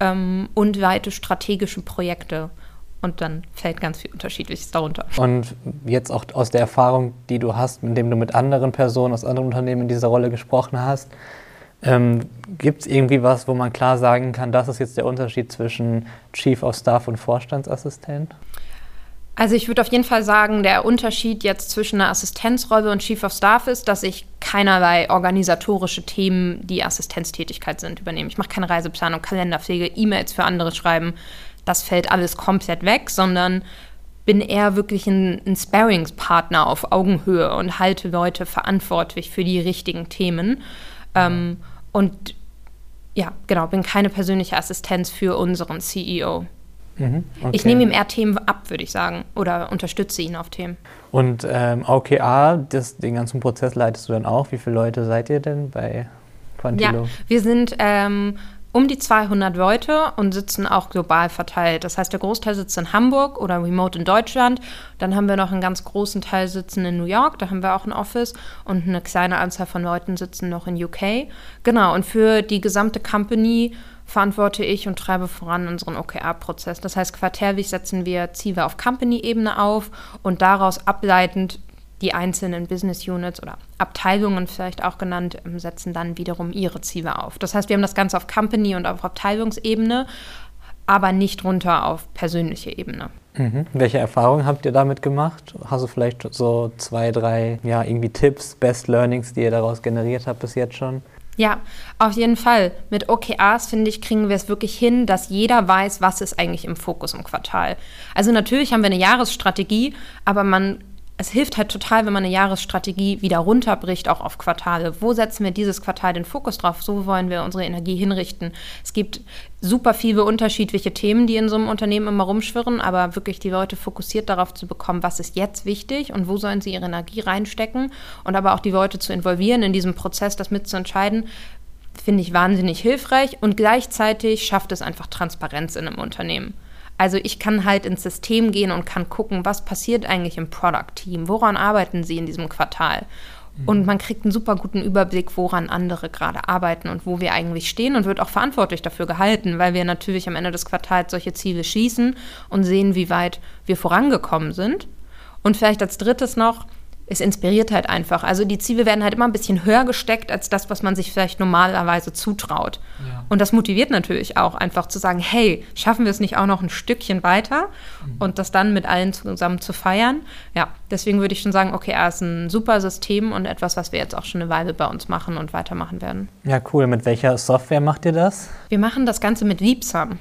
ähm, und leite strategische Projekte und dann fällt ganz viel Unterschiedliches darunter. Und jetzt auch aus der Erfahrung, die du hast, indem du mit anderen Personen aus anderen Unternehmen in dieser Rolle gesprochen hast, ähm, gibt es irgendwie was, wo man klar sagen kann, das ist jetzt der Unterschied zwischen Chief of Staff und Vorstandsassistent? Also ich würde auf jeden Fall sagen, der Unterschied jetzt zwischen einer Assistenzrolle und Chief of Staff ist, dass ich keinerlei organisatorische Themen, die Assistenztätigkeit sind, übernehme. Ich mache keine Reiseplanung, Kalenderpflege, E-Mails für andere schreiben, das fällt alles komplett weg, sondern bin eher wirklich ein, ein Sparringspartner auf Augenhöhe und halte Leute verantwortlich für die richtigen Themen. Ähm, und ja, genau, bin keine persönliche Assistenz für unseren CEO. Mhm, okay. Ich nehme ihm eher Themen ab, würde ich sagen, oder unterstütze ihn auf Themen. Und ähm, OKA, das, den ganzen Prozess leitest du dann auch. Wie viele Leute seid ihr denn bei Quantilo? Ja, wir sind ähm, um die 200 Leute und sitzen auch global verteilt. Das heißt, der Großteil sitzt in Hamburg oder remote in Deutschland. Dann haben wir noch einen ganz großen Teil sitzen in New York, da haben wir auch ein Office und eine kleine Anzahl von Leuten sitzen noch in UK. Genau, und für die gesamte Company verantworte ich und treibe voran unseren OKR-Prozess. Das heißt, quartärlich setzen wir Ziele auf Company-Ebene auf und daraus ableitend die einzelnen Business Units oder Abteilungen vielleicht auch genannt, ähm, setzen dann wiederum ihre Ziele auf. Das heißt, wir haben das Ganze auf Company und auf Abteilungsebene, aber nicht runter auf persönliche Ebene. Mhm. Welche Erfahrungen habt ihr damit gemacht? Hast du vielleicht so zwei, drei, ja, irgendwie Tipps, Best Learnings, die ihr daraus generiert habt bis jetzt schon? Ja, auf jeden Fall. Mit OKRs, finde ich, kriegen wir es wirklich hin, dass jeder weiß, was ist eigentlich im Fokus im Quartal. Also natürlich haben wir eine Jahresstrategie, aber man es hilft halt total, wenn man eine Jahresstrategie wieder runterbricht, auch auf Quartale. Wo setzen wir dieses Quartal den Fokus drauf? So wollen wir unsere Energie hinrichten. Es gibt super viele unterschiedliche Themen, die in so einem Unternehmen immer rumschwirren, aber wirklich die Leute fokussiert darauf zu bekommen, was ist jetzt wichtig und wo sollen sie ihre Energie reinstecken und aber auch die Leute zu involvieren in diesem Prozess, das mitzuentscheiden, finde ich wahnsinnig hilfreich und gleichzeitig schafft es einfach Transparenz in einem Unternehmen. Also ich kann halt ins System gehen und kann gucken, was passiert eigentlich im Product-Team, woran arbeiten sie in diesem Quartal. Mhm. Und man kriegt einen super guten Überblick, woran andere gerade arbeiten und wo wir eigentlich stehen und wird auch verantwortlich dafür gehalten, weil wir natürlich am Ende des Quartals solche Ziele schießen und sehen, wie weit wir vorangekommen sind. Und vielleicht als drittes noch, es inspiriert halt einfach. Also die Ziele werden halt immer ein bisschen höher gesteckt als das, was man sich vielleicht normalerweise zutraut. Ja. Und das motiviert natürlich auch einfach zu sagen, hey, schaffen wir es nicht auch noch ein Stückchen weiter mhm. und das dann mit allen zusammen zu feiern. Ja, deswegen würde ich schon sagen, okay, er ist ein super System und etwas, was wir jetzt auch schon eine Weile bei uns machen und weitermachen werden. Ja, cool. Mit welcher Software macht ihr das? Wir machen das Ganze mit Liebsam.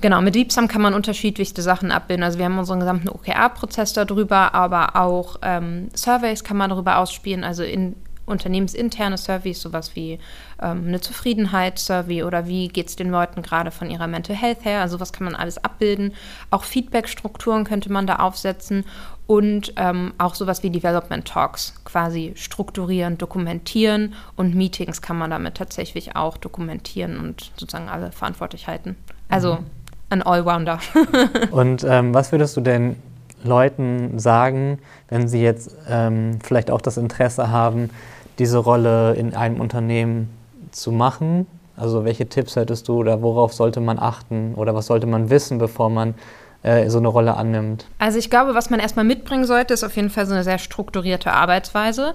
Genau, mit Liebsam kann man unterschiedlichste Sachen abbilden. Also wir haben unseren gesamten OKR-Prozess darüber, aber auch ähm, Surveys kann man darüber ausspielen, also in unternehmensinterne Surveys, sowas wie ähm, eine Zufriedenheitssurvey oder wie geht es den Leuten gerade von ihrer Mental Health her. Also was kann man alles abbilden. Auch Feedback-Strukturen könnte man da aufsetzen und ähm, auch sowas wie Development Talks quasi strukturieren, dokumentieren und Meetings kann man damit tatsächlich auch dokumentieren und sozusagen alle verantwortlich halten. Also mhm ein Allrounder. [LAUGHS] Und ähm, was würdest du denn Leuten sagen, wenn sie jetzt ähm, vielleicht auch das Interesse haben, diese Rolle in einem Unternehmen zu machen? Also welche Tipps hättest du oder worauf sollte man achten oder was sollte man wissen, bevor man äh, so eine Rolle annimmt? Also ich glaube, was man erstmal mitbringen sollte, ist auf jeden Fall so eine sehr strukturierte Arbeitsweise,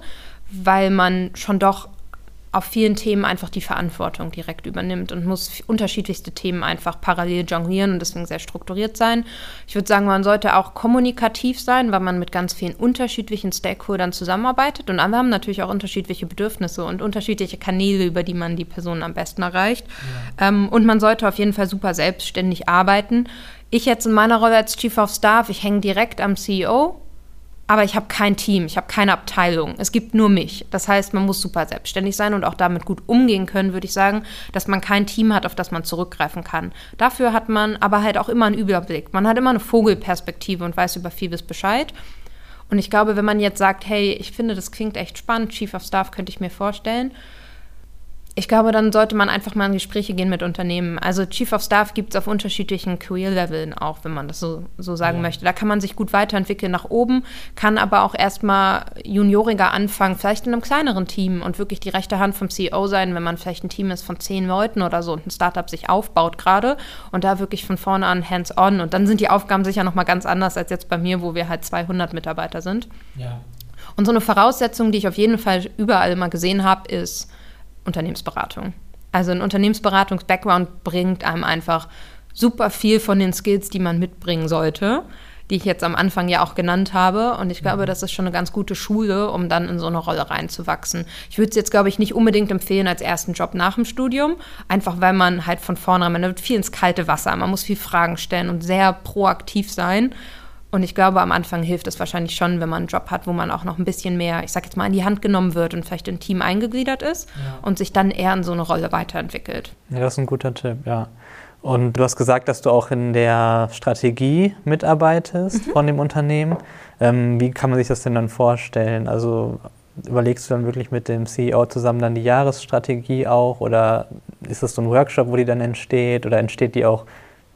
weil man schon doch auf vielen Themen einfach die Verantwortung direkt übernimmt und muss unterschiedlichste Themen einfach parallel jonglieren und deswegen sehr strukturiert sein. Ich würde sagen, man sollte auch kommunikativ sein, weil man mit ganz vielen unterschiedlichen Stakeholdern zusammenarbeitet und alle haben natürlich auch unterschiedliche Bedürfnisse und unterschiedliche Kanäle, über die man die Personen am besten erreicht. Ja. Ähm, und man sollte auf jeden Fall super selbstständig arbeiten. Ich jetzt in meiner Rolle als Chief of Staff, ich hänge direkt am CEO aber ich habe kein Team, ich habe keine Abteilung. Es gibt nur mich. Das heißt, man muss super selbstständig sein und auch damit gut umgehen können, würde ich sagen, dass man kein Team hat, auf das man zurückgreifen kann. Dafür hat man aber halt auch immer einen Überblick. Man hat immer eine Vogelperspektive und weiß über vieles Bescheid. Und ich glaube, wenn man jetzt sagt, hey, ich finde, das klingt echt spannend, Chief of Staff könnte ich mir vorstellen, ich glaube, dann sollte man einfach mal in Gespräche gehen mit Unternehmen. Also Chief of Staff gibt es auf unterschiedlichen Career-Leveln auch, wenn man das so, so sagen ja. möchte. Da kann man sich gut weiterentwickeln nach oben, kann aber auch erstmal junioriger anfangen, vielleicht in einem kleineren Team und wirklich die rechte Hand vom CEO sein, wenn man vielleicht ein Team ist von zehn Leuten oder so und ein Startup sich aufbaut gerade und da wirklich von vorne an hands-on. Und dann sind die Aufgaben sicher nochmal ganz anders als jetzt bei mir, wo wir halt 200 Mitarbeiter sind. Ja. Und so eine Voraussetzung, die ich auf jeden Fall überall immer gesehen habe, ist, Unternehmensberatung. Also ein Unternehmensberatungs-Background bringt einem einfach super viel von den Skills, die man mitbringen sollte, die ich jetzt am Anfang ja auch genannt habe. Und ich glaube, mhm. das ist schon eine ganz gute Schule, um dann in so eine Rolle reinzuwachsen. Ich würde es jetzt, glaube ich, nicht unbedingt empfehlen als ersten Job nach dem Studium, einfach weil man halt von vornherein, man wird viel ins kalte Wasser, man muss viel Fragen stellen und sehr proaktiv sein. Und ich glaube, am Anfang hilft es wahrscheinlich schon, wenn man einen Job hat, wo man auch noch ein bisschen mehr, ich sag jetzt mal, in die Hand genommen wird und vielleicht in ein Team eingegliedert ist ja. und sich dann eher in so eine Rolle weiterentwickelt. Ja, das ist ein guter Tipp, ja. Und du hast gesagt, dass du auch in der Strategie mitarbeitest mhm. von dem Unternehmen. Ähm, wie kann man sich das denn dann vorstellen? Also überlegst du dann wirklich mit dem CEO zusammen dann die Jahresstrategie auch oder ist das so ein Workshop, wo die dann entsteht oder entsteht die auch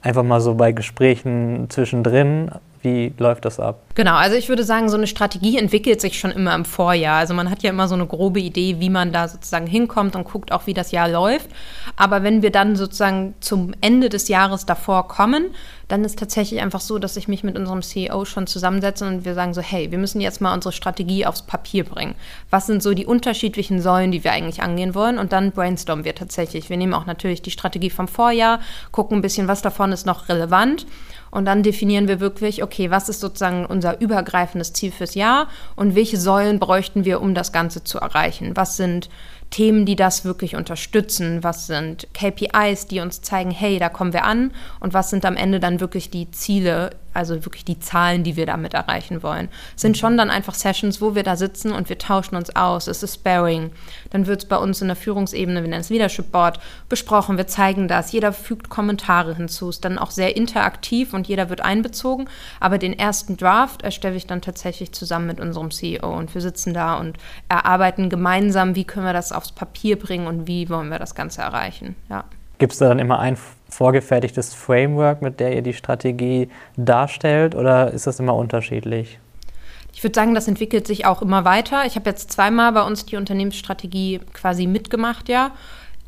einfach mal so bei Gesprächen zwischendrin? Wie läuft das ab? Genau, also ich würde sagen, so eine Strategie entwickelt sich schon immer im Vorjahr. Also man hat ja immer so eine grobe Idee, wie man da sozusagen hinkommt und guckt auch, wie das Jahr läuft. Aber wenn wir dann sozusagen zum Ende des Jahres davor kommen, dann ist tatsächlich einfach so, dass ich mich mit unserem CEO schon zusammensetze und wir sagen so, hey, wir müssen jetzt mal unsere Strategie aufs Papier bringen. Was sind so die unterschiedlichen Säulen, die wir eigentlich angehen wollen? Und dann brainstormen wir tatsächlich. Wir nehmen auch natürlich die Strategie vom Vorjahr, gucken ein bisschen, was davon ist noch relevant und dann definieren wir wirklich, okay, was ist sozusagen unser übergreifendes Ziel fürs Jahr und welche Säulen bräuchten wir, um das Ganze zu erreichen? Was sind Themen, die das wirklich unterstützen? Was sind KPIs, die uns zeigen, hey, da kommen wir an? Und was sind am Ende dann wirklich die Ziele, also wirklich die Zahlen, die wir damit erreichen wollen? Sind schon dann einfach Sessions, wo wir da sitzen und wir tauschen uns aus. Es ist Sparring. Dann wird es bei uns in der Führungsebene, wir nennen es Leadership Board, besprochen. Wir zeigen das. Jeder fügt Kommentare hinzu. Ist dann auch sehr interaktiv und jeder wird einbezogen. Aber den ersten Draft erstelle ich dann tatsächlich zusammen mit unserem CEO und wir sitzen da und erarbeiten gemeinsam, wie können wir das aufs Papier bringen und wie wollen wir das Ganze erreichen. Ja. Gibt es da dann immer ein vorgefertigtes Framework, mit der ihr die Strategie darstellt oder ist das immer unterschiedlich? Ich würde sagen, das entwickelt sich auch immer weiter. Ich habe jetzt zweimal bei uns die Unternehmensstrategie quasi mitgemacht, ja.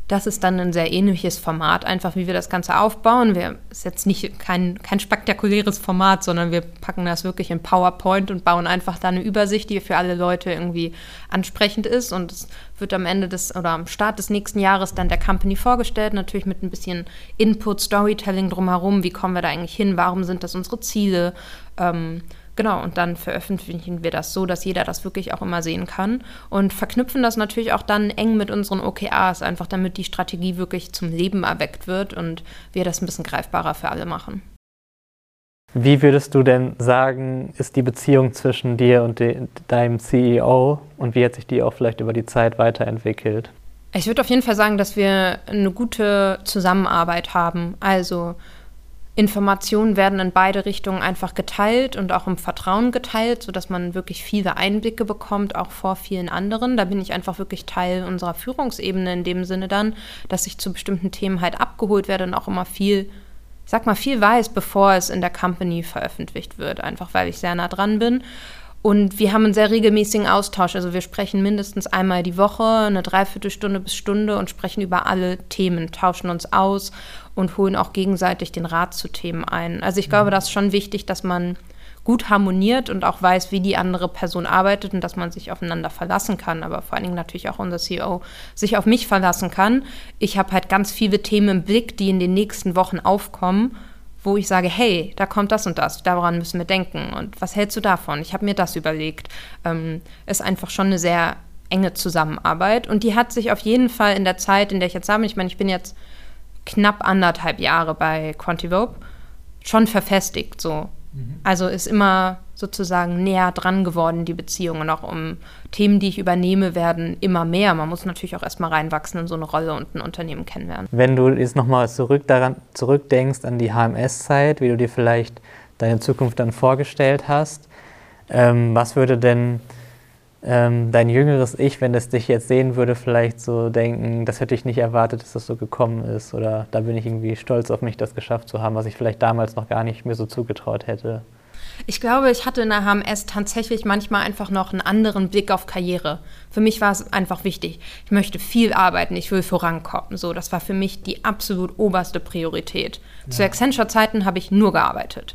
Das ist dann ein sehr ähnliches Format, einfach wie wir das Ganze aufbauen. Wir ist jetzt nicht kein, kein spektakuläres Format, sondern wir packen das wirklich in PowerPoint und bauen einfach da eine Übersicht, die für alle Leute irgendwie ansprechend ist. Und es wird am Ende des oder am Start des nächsten Jahres dann der Company vorgestellt, natürlich mit ein bisschen Input, Storytelling drumherum. Wie kommen wir da eigentlich hin? Warum sind das unsere Ziele? Ähm, Genau, und dann veröffentlichen wir das so, dass jeder das wirklich auch immer sehen kann und verknüpfen das natürlich auch dann eng mit unseren OKRs, einfach damit die Strategie wirklich zum Leben erweckt wird und wir das ein bisschen greifbarer für alle machen. Wie würdest du denn sagen, ist die Beziehung zwischen dir und de deinem CEO und wie hat sich die auch vielleicht über die Zeit weiterentwickelt? Ich würde auf jeden Fall sagen, dass wir eine gute Zusammenarbeit haben. Also Informationen werden in beide Richtungen einfach geteilt und auch im Vertrauen geteilt, sodass man wirklich viele Einblicke bekommt, auch vor vielen anderen. Da bin ich einfach wirklich Teil unserer Führungsebene in dem Sinne dann, dass ich zu bestimmten Themen halt abgeholt werde und auch immer viel, sag mal, viel weiß, bevor es in der Company veröffentlicht wird, einfach weil ich sehr nah dran bin. Und wir haben einen sehr regelmäßigen Austausch. Also wir sprechen mindestens einmal die Woche, eine Dreiviertelstunde bis Stunde und sprechen über alle Themen, tauschen uns aus und holen auch gegenseitig den Rat zu Themen ein. Also ich glaube, mhm. das ist schon wichtig, dass man gut harmoniert und auch weiß, wie die andere Person arbeitet und dass man sich aufeinander verlassen kann, aber vor allen Dingen natürlich auch unser CEO sich auf mich verlassen kann. Ich habe halt ganz viele Themen im Blick, die in den nächsten Wochen aufkommen wo ich sage, hey, da kommt das und das, daran müssen wir denken. Und was hältst du davon? Ich habe mir das überlegt. Ähm, ist einfach schon eine sehr enge Zusammenarbeit. Und die hat sich auf jeden Fall in der Zeit, in der ich jetzt habe, ich meine, ich bin jetzt knapp anderthalb Jahre bei Quantivope, schon verfestigt so. Mhm. Also ist immer sozusagen näher dran geworden, die Beziehungen. auch um Themen, die ich übernehme, werden immer mehr. Man muss natürlich auch erstmal reinwachsen in so eine Rolle und ein Unternehmen kennenlernen. Wenn du jetzt nochmal zurück daran zurückdenkst an die HMS-Zeit, wie du dir vielleicht deine Zukunft dann vorgestellt hast, ähm, was würde denn ähm, dein jüngeres Ich, wenn es dich jetzt sehen würde, vielleicht so denken, das hätte ich nicht erwartet, dass das so gekommen ist oder da bin ich irgendwie stolz auf mich, das geschafft zu haben, was ich vielleicht damals noch gar nicht mir so zugetraut hätte? Ich glaube, ich hatte in der HMS tatsächlich manchmal einfach noch einen anderen Blick auf Karriere. Für mich war es einfach wichtig. Ich möchte viel arbeiten, ich will vorankommen. So, das war für mich die absolut oberste Priorität. Ja. Zu Accenture-Zeiten habe ich nur gearbeitet.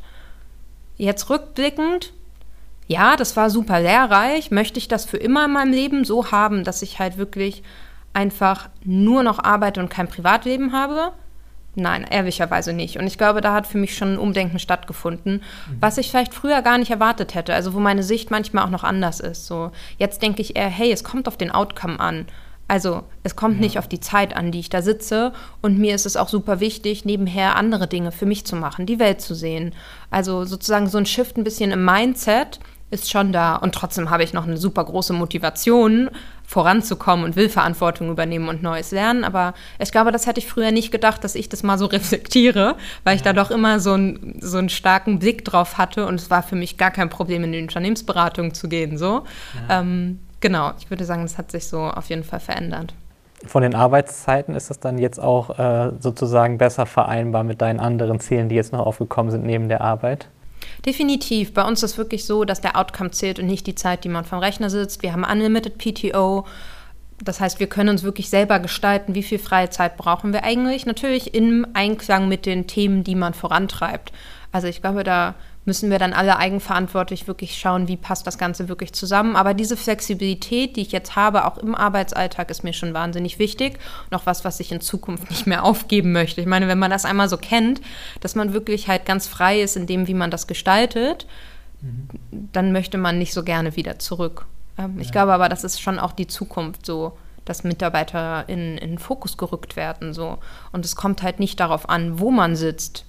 Jetzt rückblickend, ja, das war super lehrreich. Möchte ich das für immer in meinem Leben so haben, dass ich halt wirklich einfach nur noch arbeite und kein Privatleben habe? Nein, ehrlicherweise nicht. Und ich glaube, da hat für mich schon ein Umdenken stattgefunden, was ich vielleicht früher gar nicht erwartet hätte. Also wo meine Sicht manchmal auch noch anders ist. So jetzt denke ich eher, hey, es kommt auf den Outcome an. Also es kommt ja. nicht auf die Zeit an, die ich da sitze. Und mir ist es auch super wichtig, nebenher andere Dinge für mich zu machen, die Welt zu sehen. Also sozusagen so ein Shift ein bisschen im Mindset ist schon da. Und trotzdem habe ich noch eine super große Motivation, voranzukommen und will Verantwortung übernehmen und Neues lernen. Aber ich glaube, das hätte ich früher nicht gedacht, dass ich das mal so [LAUGHS] reflektiere, weil ich da doch immer so, ein, so einen starken Blick drauf hatte. Und es war für mich gar kein Problem, in die Unternehmensberatung zu gehen. So. Ja. Ähm, genau, ich würde sagen, das hat sich so auf jeden Fall verändert. von den Arbeitszeiten ist das dann jetzt auch äh, sozusagen besser vereinbar mit deinen anderen Zielen, die jetzt noch aufgekommen sind neben der Arbeit? Definitiv. Bei uns ist wirklich so, dass der Outcome zählt und nicht die Zeit, die man vom Rechner sitzt. Wir haben Unlimited PTO. Das heißt, wir können uns wirklich selber gestalten, wie viel freie Zeit brauchen wir eigentlich. Natürlich im Einklang mit den Themen, die man vorantreibt. Also ich glaube, da müssen wir dann alle eigenverantwortlich wirklich schauen, wie passt das Ganze wirklich zusammen. Aber diese Flexibilität, die ich jetzt habe, auch im Arbeitsalltag, ist mir schon wahnsinnig wichtig. Noch was, was ich in Zukunft nicht mehr aufgeben möchte. Ich meine, wenn man das einmal so kennt, dass man wirklich halt ganz frei ist in dem, wie man das gestaltet, mhm. dann möchte man nicht so gerne wieder zurück. Ähm, ja. Ich glaube aber, das ist schon auch die Zukunft so dass Mitarbeiter in, in den Fokus gerückt werden. So. Und es kommt halt nicht darauf an, wo man sitzt,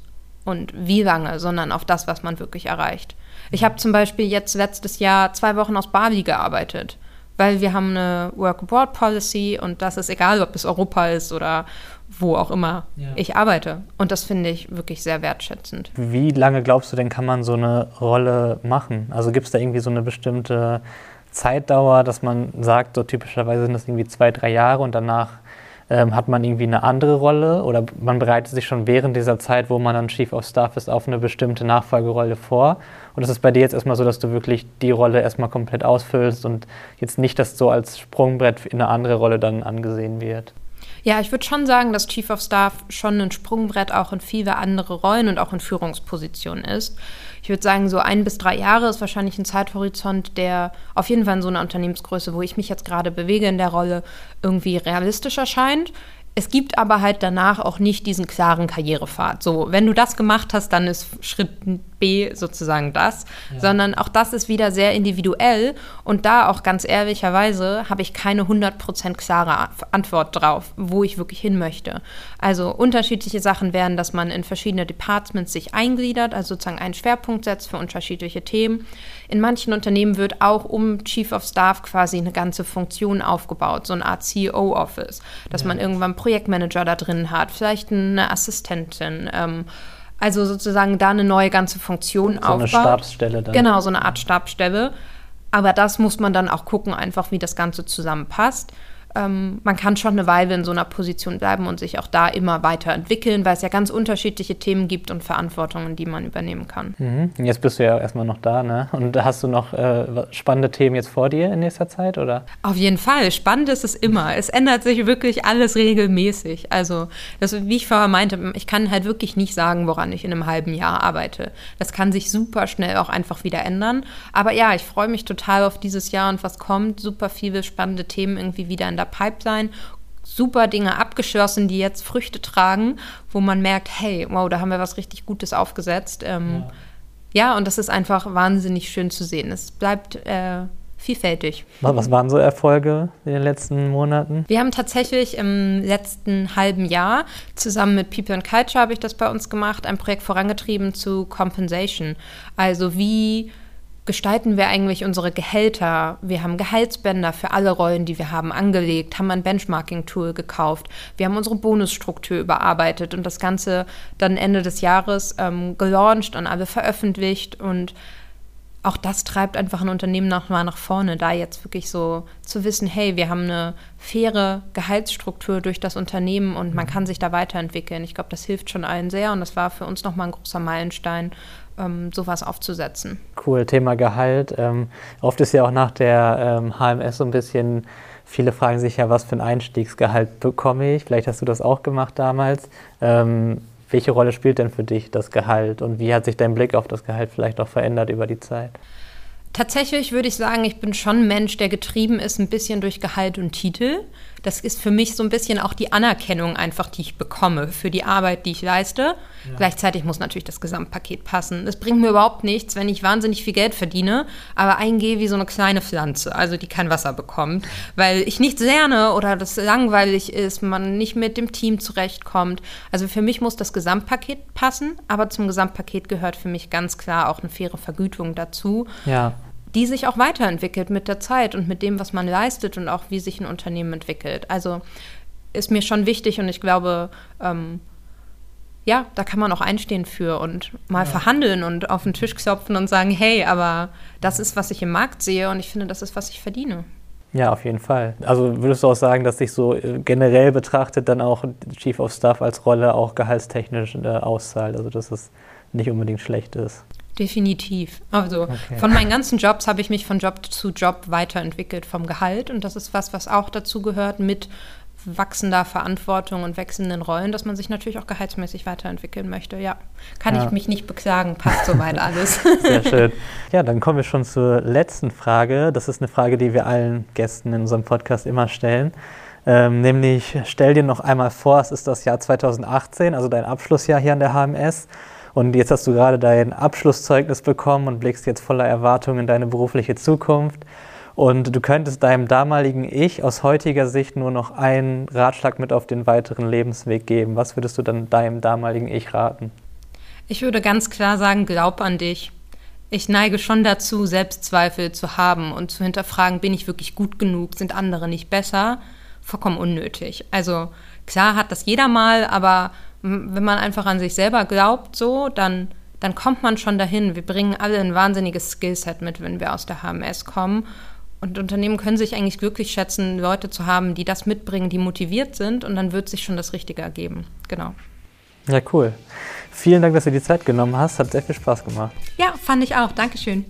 und wie lange, sondern auf das, was man wirklich erreicht. Ich habe zum Beispiel jetzt letztes Jahr zwei Wochen aus Bali gearbeitet, weil wir haben eine Work Abroad Policy und das ist egal, ob es Europa ist oder wo auch immer ja. ich arbeite. Und das finde ich wirklich sehr wertschätzend. Wie lange glaubst du denn, kann man so eine Rolle machen? Also gibt es da irgendwie so eine bestimmte Zeitdauer, dass man sagt, so typischerweise sind das irgendwie zwei, drei Jahre und danach ähm, hat man irgendwie eine andere Rolle oder man bereitet sich schon während dieser Zeit, wo man dann Chief of Staff ist, auf eine bestimmte Nachfolgerolle vor? Und es ist bei dir jetzt erstmal so, dass du wirklich die Rolle erstmal komplett ausfüllst und jetzt nicht das so als Sprungbrett in eine andere Rolle dann angesehen wird? Ja, ich würde schon sagen, dass Chief of Staff schon ein Sprungbrett auch in viele andere Rollen und auch in Führungspositionen ist. Ich würde sagen, so ein bis drei Jahre ist wahrscheinlich ein Zeithorizont, der auf jeden Fall in so einer Unternehmensgröße, wo ich mich jetzt gerade bewege in der Rolle, irgendwie realistisch erscheint. Es gibt aber halt danach auch nicht diesen klaren Karrierepfad. So, wenn du das gemacht hast, dann ist Schritt B sozusagen das, ja. sondern auch das ist wieder sehr individuell und da auch ganz ehrlicherweise habe ich keine 100% klare Antwort drauf, wo ich wirklich hin möchte. Also unterschiedliche Sachen wären, dass man in verschiedene Departments sich eingliedert, also sozusagen einen Schwerpunkt setzt für unterschiedliche Themen. In manchen Unternehmen wird auch um Chief of Staff quasi eine ganze Funktion aufgebaut, so eine Art CEO-Office, dass ja. man irgendwann Projektmanager da drin hat, vielleicht eine Assistentin. Ähm, also sozusagen da eine neue ganze Funktion so aufbaut. So eine Stabsstelle dann. Genau, so eine Art Stabsstelle. Aber das muss man dann auch gucken, einfach wie das Ganze zusammenpasst ähm, man kann schon eine Weile in so einer Position bleiben und sich auch da immer weiterentwickeln, weil es ja ganz unterschiedliche Themen gibt und Verantwortungen, die man übernehmen kann. Mhm. Jetzt bist du ja erstmal noch da, ne? Und hast du noch äh, spannende Themen jetzt vor dir in nächster Zeit, oder? Auf jeden Fall. Spannend ist es immer. Es ändert sich wirklich alles regelmäßig. Also, das, wie ich vorher meinte, ich kann halt wirklich nicht sagen, woran ich in einem halben Jahr arbeite. Das kann sich super schnell auch einfach wieder ändern. Aber ja, ich freue mich total auf dieses Jahr und was kommt. Super viele spannende Themen irgendwie wieder in der Pipeline super Dinge abgeschossen, die jetzt Früchte tragen, wo man merkt, hey, wow, da haben wir was richtig Gutes aufgesetzt. Ähm, ja. ja. und das ist einfach wahnsinnig schön zu sehen. Es bleibt äh, vielfältig. Was waren so Erfolge in den letzten Monaten? Wir haben tatsächlich im letzten halben Jahr zusammen mit People and Culture habe ich das bei uns gemacht, ein Projekt vorangetrieben zu Compensation. Also wie gestalten wir eigentlich unsere Gehälter? Wir haben Gehaltsbänder für alle Rollen, die wir haben, angelegt, haben ein Benchmarking-Tool gekauft. Wir haben unsere Bonusstruktur überarbeitet und das Ganze dann Ende des Jahres ähm, gelauncht und alle veröffentlicht. Und auch das treibt einfach ein Unternehmen nochmal nach vorne, da jetzt wirklich so zu wissen, hey, wir haben eine faire Gehaltsstruktur durch das Unternehmen und man kann sich da weiterentwickeln. Ich glaube, das hilft schon allen sehr und das war für uns nochmal ein großer Meilenstein ähm, sowas aufzusetzen. Cool, Thema Gehalt. Ähm, oft ist ja auch nach der ähm, HMS so ein bisschen, viele fragen sich ja, was für ein Einstiegsgehalt bekomme ich? Vielleicht hast du das auch gemacht damals. Ähm, welche Rolle spielt denn für dich das Gehalt und wie hat sich dein Blick auf das Gehalt vielleicht auch verändert über die Zeit? Tatsächlich würde ich sagen, ich bin schon ein Mensch, der getrieben ist ein bisschen durch Gehalt und Titel. Das ist für mich so ein bisschen auch die Anerkennung einfach, die ich bekomme für die Arbeit, die ich leiste. Ja. Gleichzeitig muss natürlich das Gesamtpaket passen. Es bringt mir überhaupt nichts, wenn ich wahnsinnig viel Geld verdiene, aber eingehe wie so eine kleine Pflanze, also die kein Wasser bekommt, weil ich nichts lerne oder das langweilig ist, man nicht mit dem Team zurechtkommt. Also für mich muss das Gesamtpaket passen, aber zum Gesamtpaket gehört für mich ganz klar auch eine faire Vergütung dazu. Ja die sich auch weiterentwickelt mit der Zeit und mit dem, was man leistet und auch wie sich ein Unternehmen entwickelt. Also ist mir schon wichtig und ich glaube, ähm, ja, da kann man auch einstehen für und mal ja. verhandeln und auf den Tisch klopfen und sagen, hey, aber das ist, was ich im Markt sehe und ich finde, das ist, was ich verdiene. Ja, auf jeden Fall. Also würdest du auch sagen, dass sich so äh, generell betrachtet dann auch Chief of Staff als Rolle auch gehaltstechnisch äh, auszahlt? Also dass es nicht unbedingt schlecht ist. Definitiv. Also okay. von meinen ganzen Jobs habe ich mich von Job zu Job weiterentwickelt vom Gehalt und das ist was, was auch dazu gehört mit wachsender Verantwortung und wechselnden Rollen, dass man sich natürlich auch gehaltsmäßig weiterentwickeln möchte. Ja, kann ja. ich mich nicht beklagen, passt soweit [LAUGHS] alles. Sehr schön. Ja, dann kommen wir schon zur letzten Frage. Das ist eine Frage, die wir allen Gästen in unserem Podcast immer stellen. Ähm, nämlich, stell dir noch einmal vor, es ist das Jahr 2018, also dein Abschlussjahr hier an der HMS. Und jetzt hast du gerade dein Abschlusszeugnis bekommen und blickst jetzt voller Erwartung in deine berufliche Zukunft. Und du könntest deinem damaligen Ich aus heutiger Sicht nur noch einen Ratschlag mit auf den weiteren Lebensweg geben. Was würdest du dann deinem damaligen Ich raten? Ich würde ganz klar sagen, glaub an dich. Ich neige schon dazu, Selbstzweifel zu haben und zu hinterfragen, bin ich wirklich gut genug, sind andere nicht besser? Vollkommen unnötig. Also klar hat das jeder mal, aber wenn man einfach an sich selber glaubt, so, dann, dann kommt man schon dahin. Wir bringen alle ein wahnsinniges Skillset mit, wenn wir aus der HMS kommen. Und Unternehmen können sich eigentlich glücklich schätzen, Leute zu haben, die das mitbringen, die motiviert sind und dann wird sich schon das Richtige ergeben. Genau. Ja, cool. Vielen Dank, dass du die Zeit genommen hast. Hat sehr viel Spaß gemacht. Ja, fand ich auch. Dankeschön.